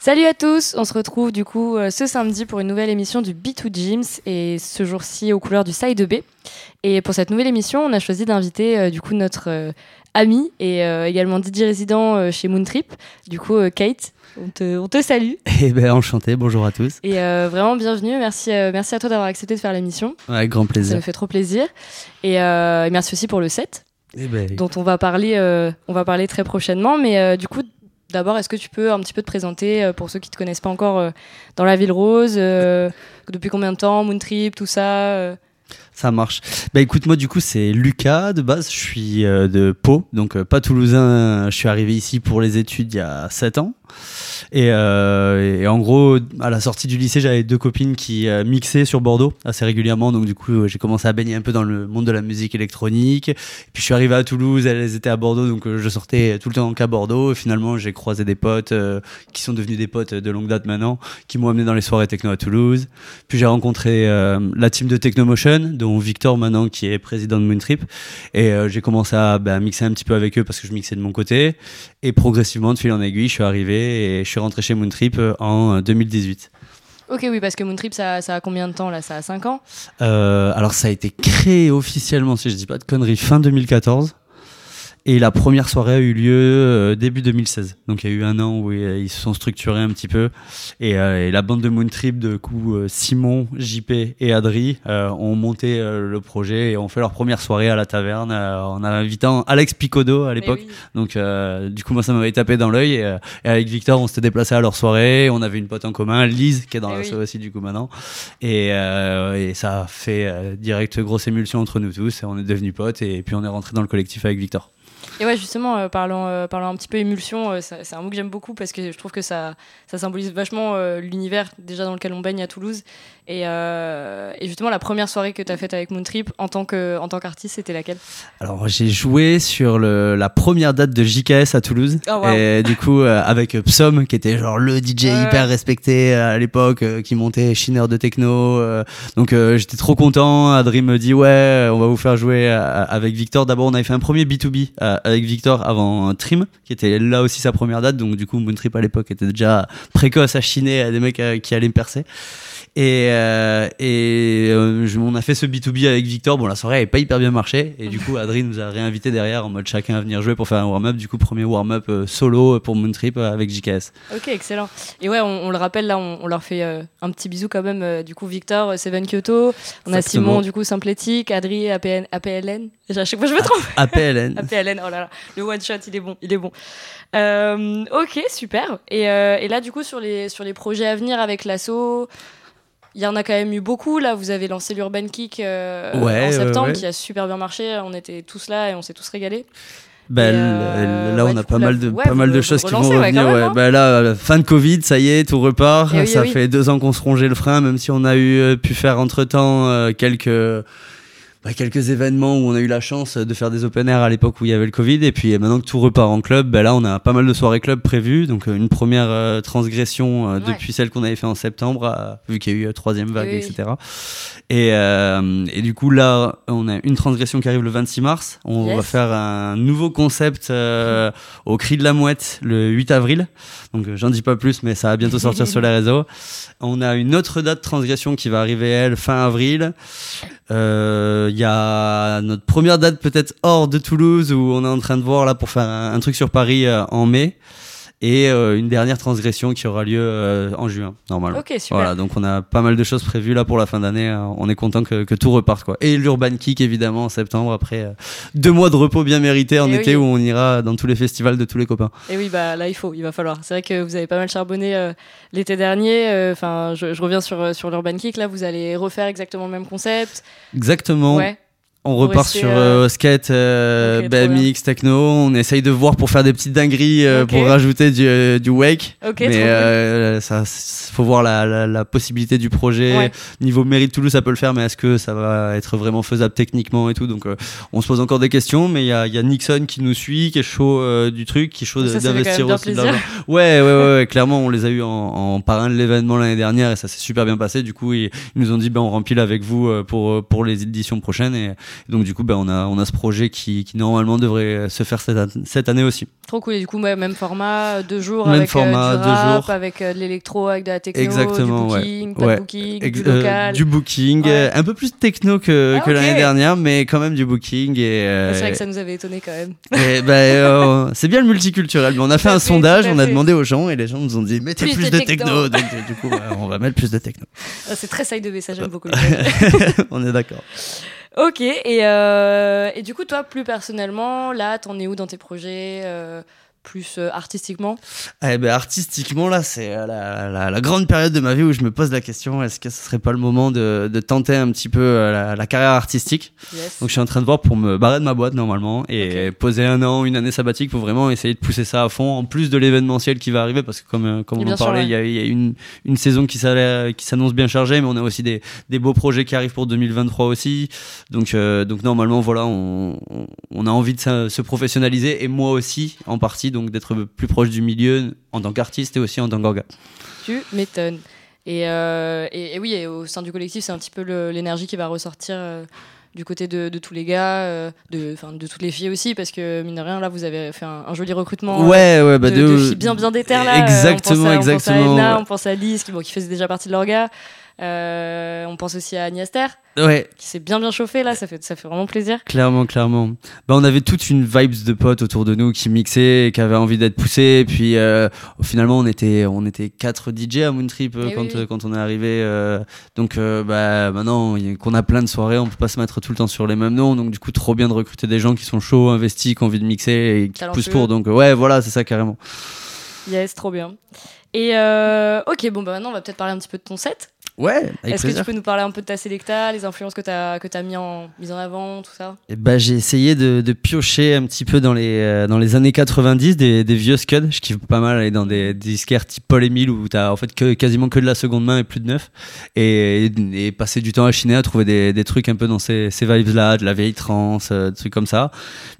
Salut à tous, on se retrouve du coup euh, ce samedi pour une nouvelle émission du B2 James et ce jour-ci aux couleurs du Side B. Et pour cette nouvelle émission, on a choisi d'inviter euh, du coup notre euh, ami et euh, également DJ résident chez Moontrip, du coup Kate. On te, on te salue Eh ben enchanté, bonjour à tous. et euh, vraiment bienvenue. Merci, euh, merci à toi d'avoir accepté de faire l'émission. Avec grand Ça plaisir. me fait trop plaisir. Et, euh, et merci aussi pour le set Eh ben, dont on va parler, on va parler très prochainement. Mais du coup, d'abord, est-ce que tu peux un petit peu te présenter pour ceux qui ne te connaissent pas encore dans la ville rose Depuis combien de temps Moontrip, tout ça ça marche. Bah écoute, moi du coup c'est Lucas de base, je suis euh, de Pau, donc euh, pas toulousain, je suis arrivé ici pour les études il y a 7 ans. Et, euh, et en gros, à la sortie du lycée, j'avais deux copines qui euh, mixaient sur Bordeaux assez régulièrement. Donc, du coup, j'ai commencé à baigner un peu dans le monde de la musique électronique. Puis, je suis arrivé à Toulouse, elles étaient à Bordeaux. Donc, je sortais tout le temps qu'à Bordeaux. Finalement, j'ai croisé des potes qui sont devenus des potes de longue date maintenant, qui m'ont amené dans les soirées techno à Toulouse. Puis, j'ai rencontré la team de Technomotion, dont Victor maintenant, qui est président de Moontrip. Et euh, j'ai commencé à bah, mixer un petit peu avec eux parce que je mixais de mon côté. Et progressivement, de fil en aiguille, je suis arrivé et je suis rentré chez Moontrip euh, en euh, 2018. Ok, oui, parce que Moontrip, ça, ça a combien de temps là? Ça a 5 ans? Euh, alors, ça a été créé officiellement, si je dis pas de conneries, fin 2014. Et la première soirée a eu lieu euh, début 2016. Donc il y a eu un an où euh, ils se sont structurés un petit peu. Et, euh, et la bande de Moontrip, de coup, euh, Simon, JP et Adri euh, ont monté euh, le projet et ont fait leur première soirée à la taverne euh, en invitant Alex Picodo à l'époque. Oui. Donc, euh, du coup, moi, ça m'avait tapé dans l'œil. Et, euh, et avec Victor, on s'était déplacé à leur soirée. On avait une pote en commun, Lise, qui est dans Eh la oui. soirée aussi, du coup, maintenant. Et, euh, et ça a fait euh, direct grosse émulsion entre nous tous. Et on est devenus potes. Et puis, on est rentré dans le collectif avec Victor. Et ouais, justement, euh, parlant, euh, parlant un petit peu émulsion, euh, c'est un mot que j'aime beaucoup parce que je trouve que ça, ça symbolise vachement l'univers déjà dans lequel on baigne à Toulouse. Et, et justement, la première soirée que tu as faite avec Moontrip en tant que- en tant qu'artiste, c'était laquelle? Alors, j'ai joué sur le, la première date de JKS à Toulouse. Oh, wow. Et du coup, avec Psom, qui était genre le DJ hyper respecté à l'époque, qui montait Shiner de techno. donc, j'étais trop content. Adri me dit, ouais, on va vous faire jouer avec Victor. D'abord, on avait fait un premier B2B euh, avec Victor avant Trim, qui était là aussi sa première date. Donc, du coup, Moontrip à l'époque était déjà précoce à chiner à des mecs euh, qui allaient me percer. Et, euh, et euh, je- on a fait ce B2B avec Victor. Bon, la soirée n'avait pas hyper bien marché. Et du coup, Adri nous a réinvité derrière en mode chacun à venir jouer pour faire un warm-up. Du coup, premier warm-up euh, solo pour Moontrip euh, avec JKS. Ok, excellent. Et ouais, on, on le rappelle, là, on, on leur fait un petit bisou quand même. du coup, Victor, Seven Kyoto. On a. Simon, du coup, Symplétique, Adri, APN, APLN. À chaque fois, je me trompe. APLN. APLN, oh là là, le one shot, il est bon, il est bon. Ok, super. Et, et là, du coup, sur les, sur les projets à venir avec l'assaut, il y en a quand même eu beaucoup. Là, vous avez lancé l'Urban Kick euh, Ouais, en septembre, ouais. qui a super bien marché. On était tous là et on s'est tous régalés. Bah, euh, là, ouais, on a pas mal de, ouais, pas mal de choses qui vont revenir. ouais. hein. Bah, là, fin de Covid, ça y est, tout repart. Eh oui, ça eh oui. fait deux ans qu'on se rongeait le frein, même si on a eu euh, pu faire entre temps quelques. Bah, quelques événements où on a eu la chance de faire des open air à l'époque où il y avait le Covid. Et puis euh, maintenant que tout repart en club bah là on a pas mal de soirées club prévues. Donc euh, une première euh, transgression euh, Ouais. depuis celle qu'on avait fait en septembre euh, vu qu'il y a eu euh, troisième vague Oui, etc et, euh, et du coup là on a une transgression qui arrive le 26 mars. On Yes. va faire un nouveau concept au cri de la mouette le 8 avril. Donc j'en dis pas plus mais ça va bientôt sortir sur les réseaux. On a une autre date transgression qui va arriver elle fin avril. Euh, Il y a notre première date peut-être hors de Toulouse où on est en train de voir là pour faire un, un truc sur Paris euh, en mai et euh, une dernière transgression qui aura lieu euh, en juin normalement. Ok, super. Voilà, donc on a pas mal de choses prévues là pour la fin d'année. euh, On est content que, que tout reparte quoi. Et l'Urban Kick évidemment en septembre après euh, deux mois de repos bien mérités en Eh été oui. où on ira dans tous les festivals de tous les copains. Et oui, bah là, il faut, il va falloir. C'est vrai que vous avez pas mal charbonné euh, l'été dernier. euh, Enfin, je, je reviens sur, sur l'Urban Kick. Là, vous allez refaire exactement le même concept. Exactement. Ouais. On repart sur euh, euh, skate, euh, BMX, techno. On essaye de voir pour faire des petites dingueries euh, pour rajouter du, euh, du wake. Ok, trop Mais euh, ça, faut voir la, la, la possibilité du projet. Ouais. Niveau mairie de Toulouse, ça peut le faire, mais est-ce que ça va être vraiment faisable techniquement et tout? Donc, euh, on se pose encore des questions. Mais il y a, y a Nixon qui nous suit, qui est chaud du truc, qui est chaud d'investir aussi. de. Ouais, ouais, ouais, ouais, clairement, on les a eu en, en parrain de l'événement l'année dernière et ça s'est super bien passé. Du coup, ils, ils nous ont dit, ben, on remplit avec vous pour, pour les éditions prochaines. Et donc, du coup, ben, on a, on a ce projet qui, qui normalement devrait se faire cette, cette année aussi. Trop cool. Et du coup, ouais, même format, euh, deux jours Même avec euh, format, du deux rap, jours. avec euh, de l'électro, avec de la techno, Exactement, du ouais. booking, pas Ouais. de booking, Ex- du euh, local. du booking, euh, un peu plus techno que, Ah, que l'année dernière, mais quand même du booking. Et, euh, C'est vrai que ça nous avait étonné quand même. bah, euh, c'est bien le multiculturel. Mais on a fait un fait, sondage, on a demandé aux gens et les gens nous ont dit mettez Plus plus, de de techno. Donc, euh, du coup, on va mettre plus de techno. Ah, C'est très side de B, ça j'aime beaucoup. on est d'accord. Ok, et, euh, et du coup, toi, plus personnellement, là, t'en es où dans tes projets euh, plus euh, artistiquement Eh ben, artistiquement, là, c'est euh, la, la- la grande période de ma vie où je me pose la question est-ce que ce serait pas le moment de, de tenter un petit peu euh, la, la carrière artistique? Yes. Donc, je suis en train de voir pour me barrer de ma boîte normalement et poser un an, une année sabbatique pour vraiment essayer de pousser ça à fond, en plus de l'événementiel qui va arriver parce que, comme, comme on en parlait, ouais. il y a, il y a une, une saison qui s'annonce bien chargée, mais on a aussi des, des beaux projets qui arrivent pour 2023 aussi. Donc, euh, donc normalement, voilà, on, a envie de se, se professionnaliser et moi aussi, en partie, donc d'être plus proche du milieu en tant qu'artiste et aussi en tant qu'orga. Tu m'étonnes. Et, euh, et, et oui, et au sein du collectif, c'est un petit peu l'énergie qui va ressortir euh, du côté de, de tous les gars, euh, de, de toutes les filles aussi, parce que mine de rien, là, vous avez fait un, un joli recrutement. euh, Ouais, ouais, bah de, de, filles bien bien déter là. Exactement, on pense à, exactement. On pense à Edna, ouais. on pense à Lise qui, bon, qui faisait déjà partie de l'orga. Euh, on pense aussi à Agnester Ouais, qui s'est bien bien chauffé là, ça fait, ça fait vraiment plaisir. Clairement, clairement. Bah, on avait toute une vibes de potes autour de nous qui mixaient et qui avaient envie d'être poussés. Et puis euh, finalement, on était, on était quatre DJ à Moontrip euh, Eh quand, oui, oui. euh, quand on est arrivé. euh, donc bah, maintenant qu'on a plein de soirées, on peut pas se mettre tout le temps sur les mêmes noms. Donc du coup, trop bien de recruter des gens qui sont chauds, investis, qui ont envie de mixer et qui Talentueux. poussent pour. Donc ouais, voilà, c'est ça carrément. Yes, trop bien. Et euh, ok, bon bah maintenant on va peut-être parler un petit peu de ton set. Ouais, Est-ce que tu peux nous parler un peu de ta sélecta, les influences que tu as, que as mis, en, mis en avant, tout ça? Eh ben, j'ai essayé de, de piocher un petit peu dans les, euh, dans les années 90 des, des vieux scuds. Je kiffe pas mal aller dans des, des disquaires type Paul Emile où t'as en fait que, quasiment que de la seconde main et plus de neuf. Et, et passer du temps à chiner à trouver des, des trucs un peu dans ces, ces vibes-là, de la vieille trance, euh, des trucs comme ça.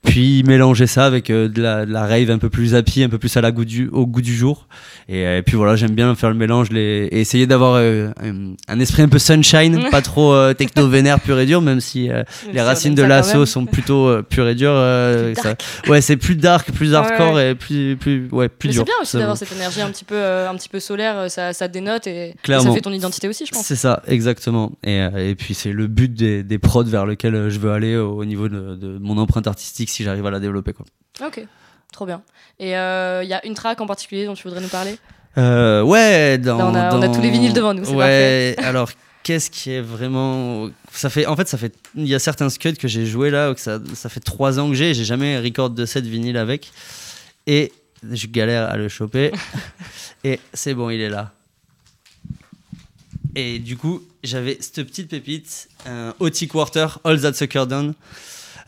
Puis mélanger ça avec euh, de, la, de la rave un peu plus happy, un peu plus à la goût du, au goût du jour. Et, et puis voilà, j'aime bien faire le mélange les, et essayer d'avoir un, un esprit un peu sunshine, pas trop euh, techno vénère pur et dur, même si euh, les racines de l'assaut sont plutôt euh, pures et euh, ça- dark. ouais, c'est plus dark, plus hardcore ouais. et plus, plus, ouais, plus Mais dur. c'est bien aussi d'avoir cette énergie un petit peu, euh, un petit peu solaire, euh, ça, ça dénote et, et ça fait ton identité aussi, je pense. C'est ça, exactement. Et, euh, et puis c'est le but des, des prods vers lequel euh, je veux aller au, au niveau de, de mon empreinte artistique si j'arrive à la développer. Quoi. Ok, trop bien. Et il y a une track en particulier dont tu voudrais nous parler? Euh, ouais, dans, Là, on a- on a dans- tous les vinyles devant nous, Ouais, alors qu'est-ce qui est vraiment. Ça fait, en fait, ça fait. Il y a certains scuds que j'ai joué là, que ça, ça fait trois ans que j'ai, j'ai jamais record de cette vinyle avec. Et je galère à le choper. et c'est bon, il est là. Et du coup, j'avais cette petite pépite, un OT Quarter, All That Sucker Down.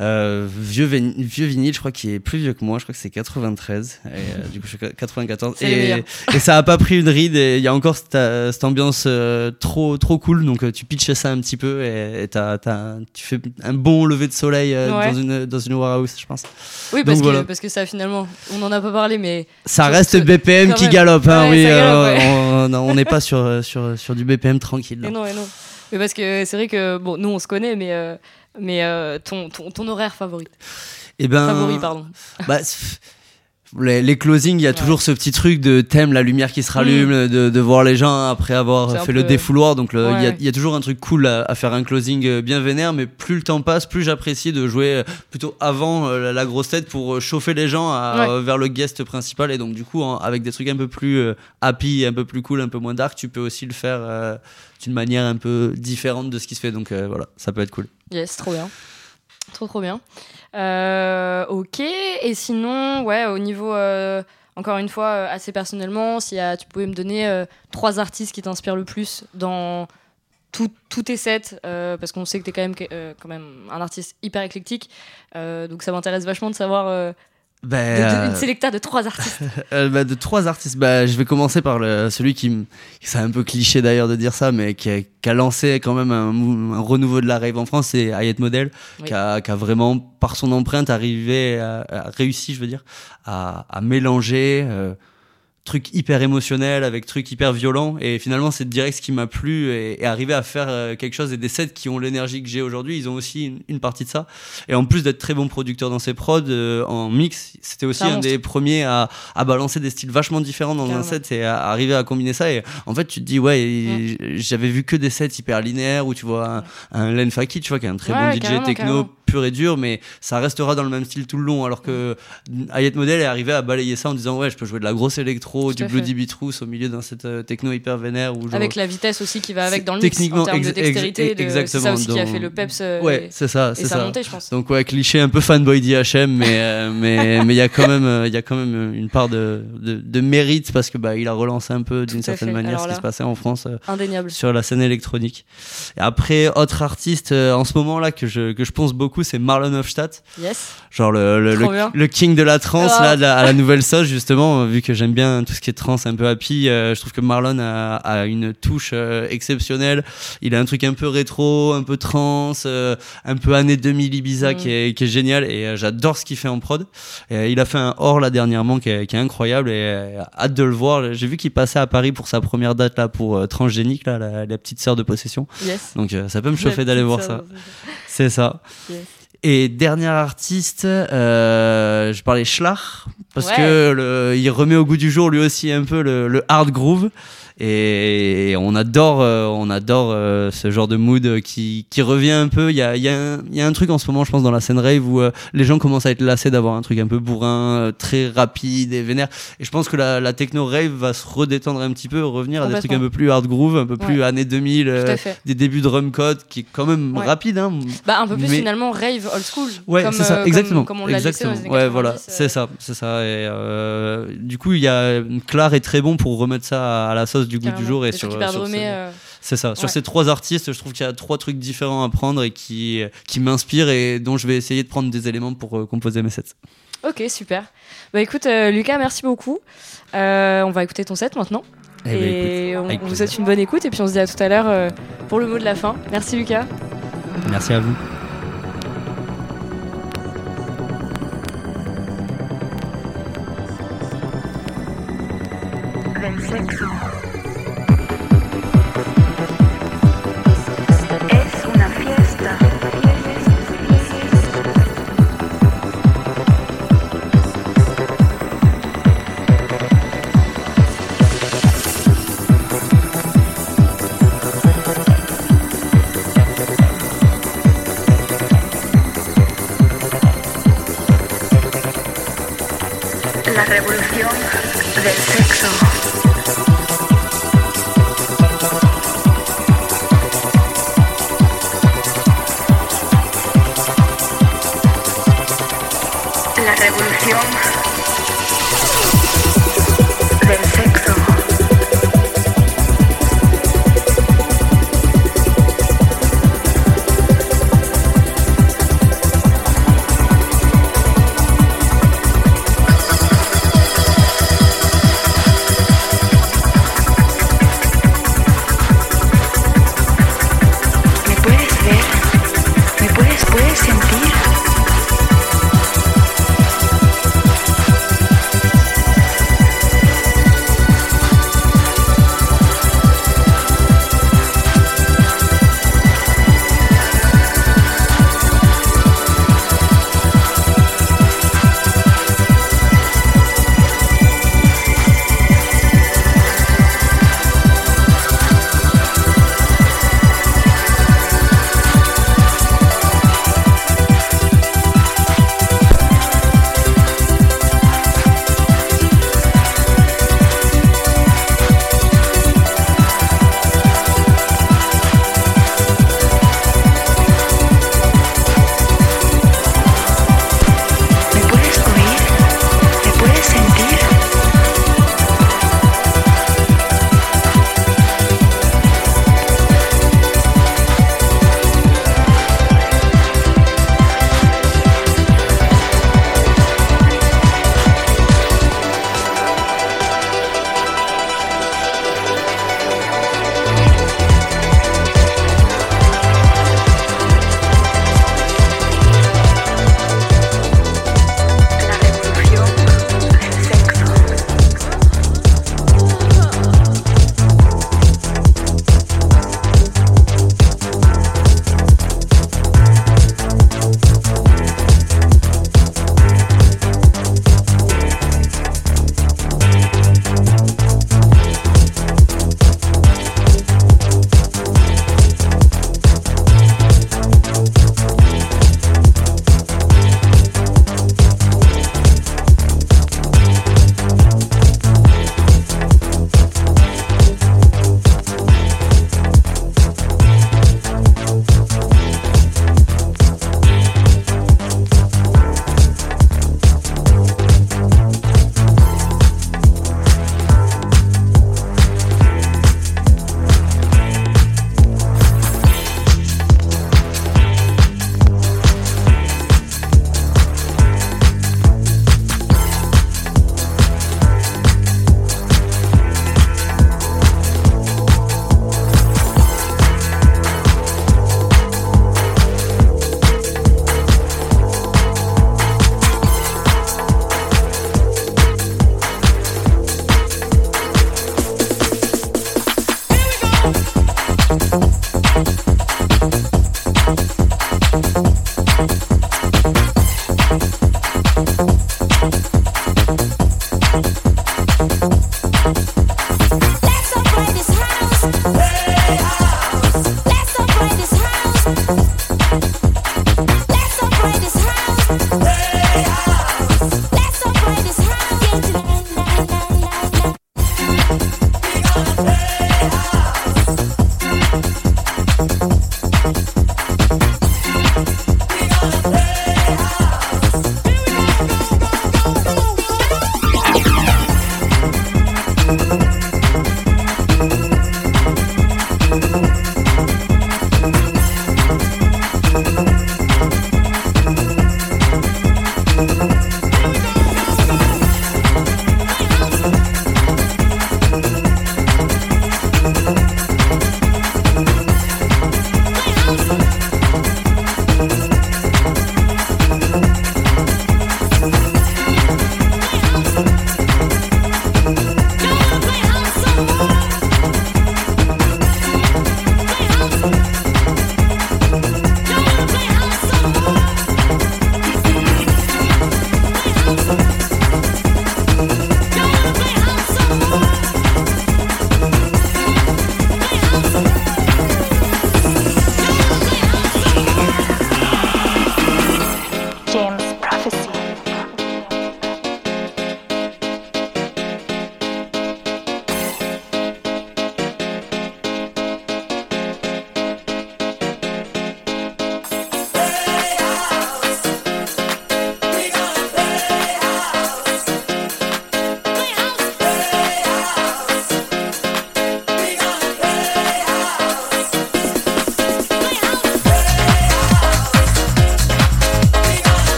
Euh, vieux, vieux vinyle, je crois qu'il est plus vieux que moi, je crois que c'est 93. Et, euh, du coup, je suis 94. C'est les Et, et ça a pas pris une ride. Et il y a encore cette, euh, cette ambiance euh, trop, trop cool. Donc, tu pitches ça un petit peu et et tu fais un bon lever de soleil Ouais. dans, une, dans une warehouse, je pense. Oui, parce, Donc, que, voilà. parce que ça, finalement, on n'en a pas parlé, mais Ça reste ce- BPM qui galope, hein, Ouais, oui. ça galope, ouais. on- n'est pas sur, sur, sur du BPM tranquille. là. Mais non, mais non. Mais parce que c'est vrai que, bon, nous, on se connaît, mais, mais euh, ton, ton, ton horaire favori. Eh ben, Favori, pardon. bah, les, les closings, il y a Ouais. toujours ce petit truc de thème, la lumière qui se rallume, de, de voir les gens après avoir fait le défouloir. Donc il y, a, Ouais. il y a toujours un truc cool à, à faire un closing euh, bien vénère, mais plus le temps passe, plus j'apprécie de jouer euh, plutôt avant euh, la- grosse tête pour chauffer les gens à- Ouais. euh, vers le guest principal. Et donc du coup, en- avec des trucs un peu plus euh, happy, un peu plus cool, un peu moins dark, tu peux aussi le faire d'une manière un peu différente de ce qui se fait. Donc voilà, ça peut être cool. Yes, trop bien. Trop, trop bien. Euh, ok. Et sinon, ouais, au niveau, euh, encore une fois, euh, assez personnellement, si tu pouvais me donner trois artistes qui t'inspirent le plus dans tous tes sets parce qu'on sait que tu es quand même, quand même un artiste hyper éclectique. Donc ça m'intéresse vachement de savoir Ben, de- de- une euh, sélecta de trois artistes. Euh, bah, de trois artistes, bah, je vais commencer par le, celui qui, c'est un peu cliché d'ailleurs de dire ça, mais qui a, qui a lancé quand même un, un renouveau de la rave en France, c'est Hayat Model, Oui. qui, a, qui a vraiment, par son empreinte, arrivé, à, à réussi, je veux dire, à, à mélanger euh, trucs hyper émotionnels avec trucs hyper violents. Et finalement, c'est direct ce qui m'a plu et, et arriver à faire euh, quelque chose. Et des sets qui ont l'énergie que j'ai aujourd'hui, ils ont aussi une, une partie de ça. Et en plus d'être très bon producteur dans ses prods, euh, en mix, c'était aussi un des premiers à, à balancer des styles vachement différents dans Carrément. un set et à arriver à combiner ça. Et en fait, tu te dis, ouais, j'avais vu que des sets hyper linéaires où tu vois un, un Len Faki, tu vois, qui est un très Ouais, bon DJ techno carrément. pur et dur, mais ça restera dans le même style tout le long. Alors que Hayat Model est arrivé à balayer ça en disant, ouais, je peux jouer de la grosse électro, Du Bloody fait. Beat Rousse au milieu d'un set euh, techno hyper vénère. Genre- Avec la vitesse aussi qui va avec dans le mix en techniquement termes de ex- ex- dextérité. de- C'est ça aussi qui a fait le peps euh, Ouais, c'est ça, et ça. montée, je pense. Donc ouais, cliché un peu fanboy d'IHM, mais euh, mais mais il y a quand même euh, il y a quand même une part de, de, de mérite parce que bah il a relancé un peu d'une certaine fait. manière Alors ce qui se passait en France euh, Indéniable. sur la scène électronique. Et après autre artiste euh, en ce moment là que je que je pense beaucoup c'est Marlon Hofstadt, Yes. genre le le, le, king de la trance Ah. là à la nouvelle sauce justement vu que j'aime bien tout ce qui est trance un peu happy, euh, je trouve que Marlon a, a une touche euh, exceptionnelle. Il a un truc un peu rétro, un peu trance, euh, un peu années 2000 Ibiza Mm. qui, est, qui est génial et j'adore ce qu'il fait en prod. Et, il a fait un hors là dernièrement qui est, qui est incroyable et hâte de le voir. J'ai vu qu'il passait à Paris pour sa première date là pour Transgénique là, la, la petite sœur de possession. Yes. Donc ça peut me chauffer d'aller voir ça. C'est ça. Yes. Et dernier artiste, euh, je parlais Schlach parce Ouais. que le, il remet au goût du jour lui aussi un peu le, le hard groove et on adore, euh, on adore euh, ce genre de mood qui, qui revient un peu. Il y a, il y, a un- il y a un truc en ce moment, je pense, dans la scène rave où euh, les gens commencent à être lassés d'avoir un truc un peu bourrin, très rapide et vénère. Et je pense que la, la techno rave va se redétendre un petit peu, revenir à des trucs un peu plus hard groove, un peu plus Ouais. années 2000, Tout euh, à fait. des débuts de drum code qui est quand même Ouais. rapide. Hein. Bah, un peu plus Mais- finalement rave old school. Ouais, c'est ça, exactement. Comme, on l'a laissé exactement. dans les années ouais, 90, voilà, euh, c'est ça, c'est ça. Et euh, du coup, il y a Clar est très bon pour remettre ça à la sauce du goût du jour et sur, ces- euh, c'est ça. Sur ces trois artistes, je trouve qu'il y a trois trucs différents à prendre et qui qui m'inspirent et dont je vais essayer de prendre des éléments pour euh, composer mes sets. Ok, super. Bah écoute, euh, Lucas, merci beaucoup. Euh, on va écouter ton set maintenant. Eh ben, et écoute, on, vous souhaite une bonne écoute. Et puis on se dit à tout à l'heure euh, pour le mot de la fin. Merci Lucas. Merci à vous.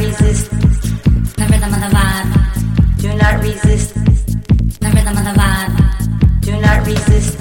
resist the rhythm of the vibe. Do not resist the rhythm of the vibe. Do not resist.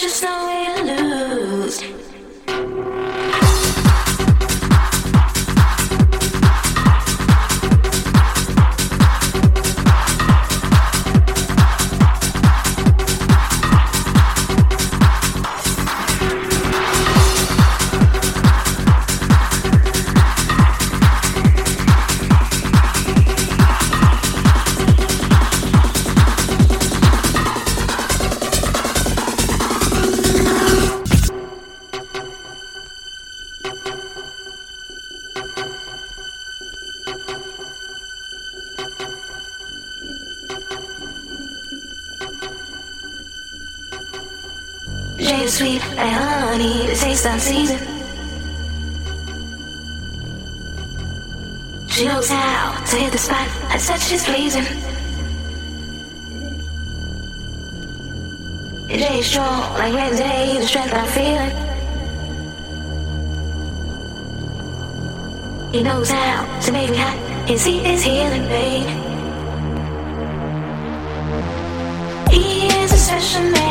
just the way you look. She knows how to hit the spot. I touch is pleasing. Jade strong like red day, the strength I'm feeling. He knows how to make me hot. His heat is healing, babe. He is a special man,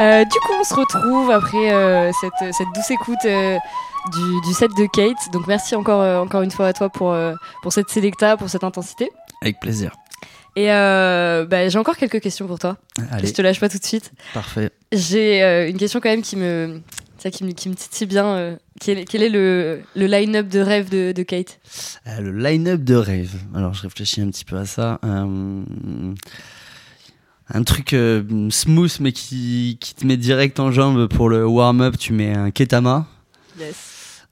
Euh, du coup, on se retrouve après euh, cette, cette douce écoute euh, du, du set de Kate. Donc, merci encore, encore une fois à toi pour, pour cette sélecta, pour cette intensité. Avec plaisir. Et bah, j'ai encore quelques questions pour toi. Allez, Je te lâche pas tout de suite. parfait. J'ai une question quand même qui me, qui me, qui me titille bien. quel, est- quel est le, le line-up de rêve de, de Kate? Le line-up de rêve. Alors, je réfléchis un petit peu à ça. Un truc euh, smooth, mais qui, qui te met direct en jambe pour le warm-up. Tu mets un Ketama. Yes.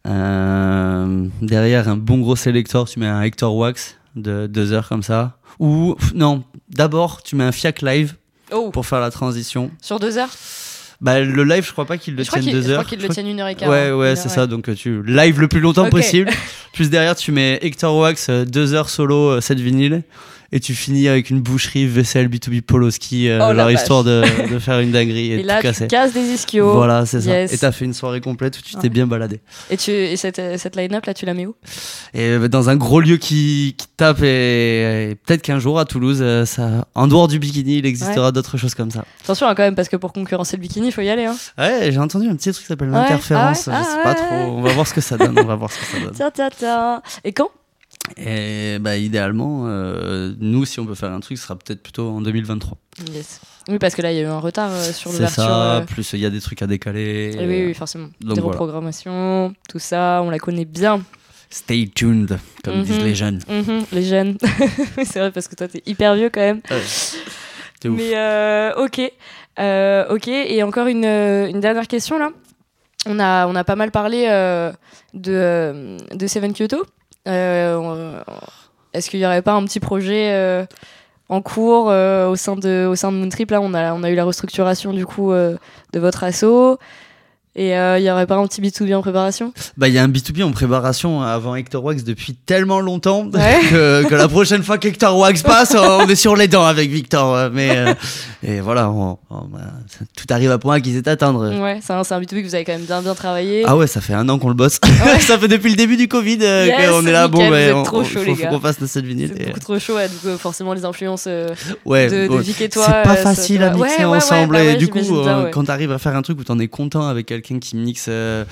Euh, derrière, un bon gros sélecteur. Tu mets un Hector Wax de deux heures comme ça. Ou, non, d'abord, tu mets un Fiac Live Oh, pour faire la transition. sur deux heures? Bah, le live, je crois pas qu'il le Je crois tienne qu'il deux je heures. crois qu'il Je le crois tienne une heure et quart. Ouais, ouais, c'est ça. Donc euh, tu live le plus longtemps possible. Plus derrière, tu mets Hector Wax, deux heures solo, euh, 7 vinyles. Et tu finis avec une boucherie VCL B2B Poloski, euh, Oh leur histoire de, de faire une dinguerie et, Et de là, tout tu casser. casses des ischios. Voilà, c'est Yes. ça. Et t'as fait une soirée complète où tu t'es bien baladé. Et, tu, et cette, cette line-up, là, tu la mets où? Et euh, dans un gros lieu qui, qui tape, et, et peut-être qu'un jour à Toulouse, euh, ça, en dehors du bikini, il existera d'autres choses comme ça. Attention hein, quand même, parce que pour concurrencer le bikini, il faut y aller. Hein. Ouais, j'ai entendu un petit truc qui s'appelle Ouais. l'interférence. Ah ouais Je sais Ah pas trop. On va voir ce que ça donne. On va voir ce que ça donne. Tiens, tiens, tiens. Et quand? Et bah, idéalement, euh, nous, si on peut faire un truc, ce sera peut-être plutôt en 2023. Yes. Oui, parce que là, il y a eu un retard euh, sur C'est l'ouverture. ça, euh, plus il y a des trucs à décaler. et oui, oui, forcément. donc des voilà. reprogrammations, tout ça, on la connaît bien. Stay tuned, comme Mhm. disent les jeunes. Mhm, les jeunes. C'est vrai, parce que toi, t'es hyper vieux quand même. T'es ouf. Mais ok. Ok, et encore une, une dernière question là. On a, on a pas mal parlé de, de Seven Kyoto. Euh, Est-ce qu'il n'y aurait pas un petit projet euh, en cours euh, au sein de, au Moontrip? Là, on a, on a eu la restructuration du coup euh, de votre asso. Et euh, il n'y aurait pas un petit B2B en préparation? Bah, il y a un B2B en préparation avant Hector Wax depuis tellement longtemps Ouais. que, que la prochaine fois qu'Hector Wax passe, on est sur les dents avec Victor. euh, Mais, euh, et voilà, on- on- bah, tout arrive à point qu'ils est atteindre. Ouais, c'est un, un B2B que vous avez quand même bien bien travaillé. Ah ouais, ça fait un an qu'on le bosse. ça fait depuis le début du Covid euh, Yes, qu'on est là. Bon, nickel, êtes on, trop chaud, faut, les faut qu'on fasse notre vinyle. C'est beaucoup trop chaud, ouais, donc euh, forcément les influences euh, Ouais, de, bon, de Vic et toi. c'est pas euh, facile à mixer ensemble. bah et du coup, euh, quand t'arrives à faire un truc où t'en es content avec quelqu'un qui mixe euh,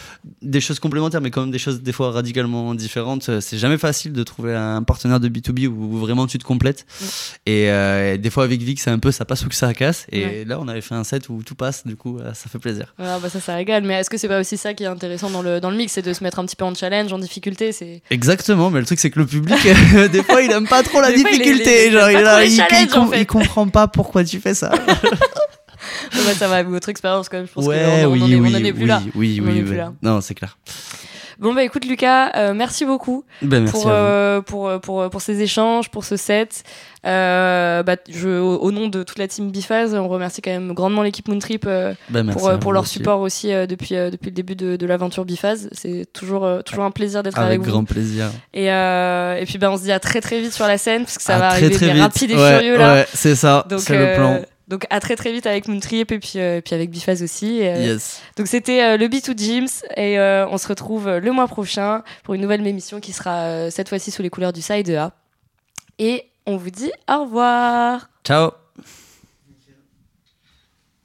des choses complémentaires, mais quand même des choses des fois radicalement différentes, euh, c'est jamais facile de trouver un partenaire de B2B où vraiment tu te complètes. Mm. Et euh, des fois avec Vic, c'est un peu ça passe ou que ça casse. Et Ouais. là, on avait fait un set où tout passe, du coup, euh, ça fait plaisir. Voilà, bah ça, ça régale. Mais est-ce que c'est pas aussi ça qui est intéressant dans le, dans le mix C'est de se mettre un petit peu en challenge, en difficulté c'est... Exactement, mais le truc c'est que le public, des fois, il aime pas trop la Des fois, il- difficulté. il- genre, là, en fait. il comprend pas pourquoi tu fais ça. Ouais, bah, ça va, votre expérience quand même, je pense ouais, qu'on on oui, en est, oui, on est plus oui, là. oui, On oui, est plus oui. là. Non, c'est clair. Bon, bah écoute Lucas, euh, merci beaucoup Ben, merci pour, euh, pour, euh, pour, pour ces échanges, pour ce set. Euh, bah, je, au, au nom de toute la team Bifaz, on remercie quand même grandement l'équipe Moontrip Ben, pour, pour leur aussi. support aussi depuis, depuis le début de, de l'aventure Bifaz. C'est toujours, toujours un plaisir d'être avec, Avec vous. grand plaisir. Et, et puis bah, on se dit à très très vite sur la scène, parce que ça va très, arriver très vite. rapide et Ouais, furieux là. Ouais, c'est ça, c'est le plan. Donc à très très vite avec Moontrip et puis, euh, et puis avec Bifaz aussi. Et, euh, Yes. Donc c'était euh, le B2 Gyms et on se retrouve le mois prochain pour une nouvelle émission qui sera cette fois-ci sous les couleurs du Side A. Et on vous dit au revoir Ciao.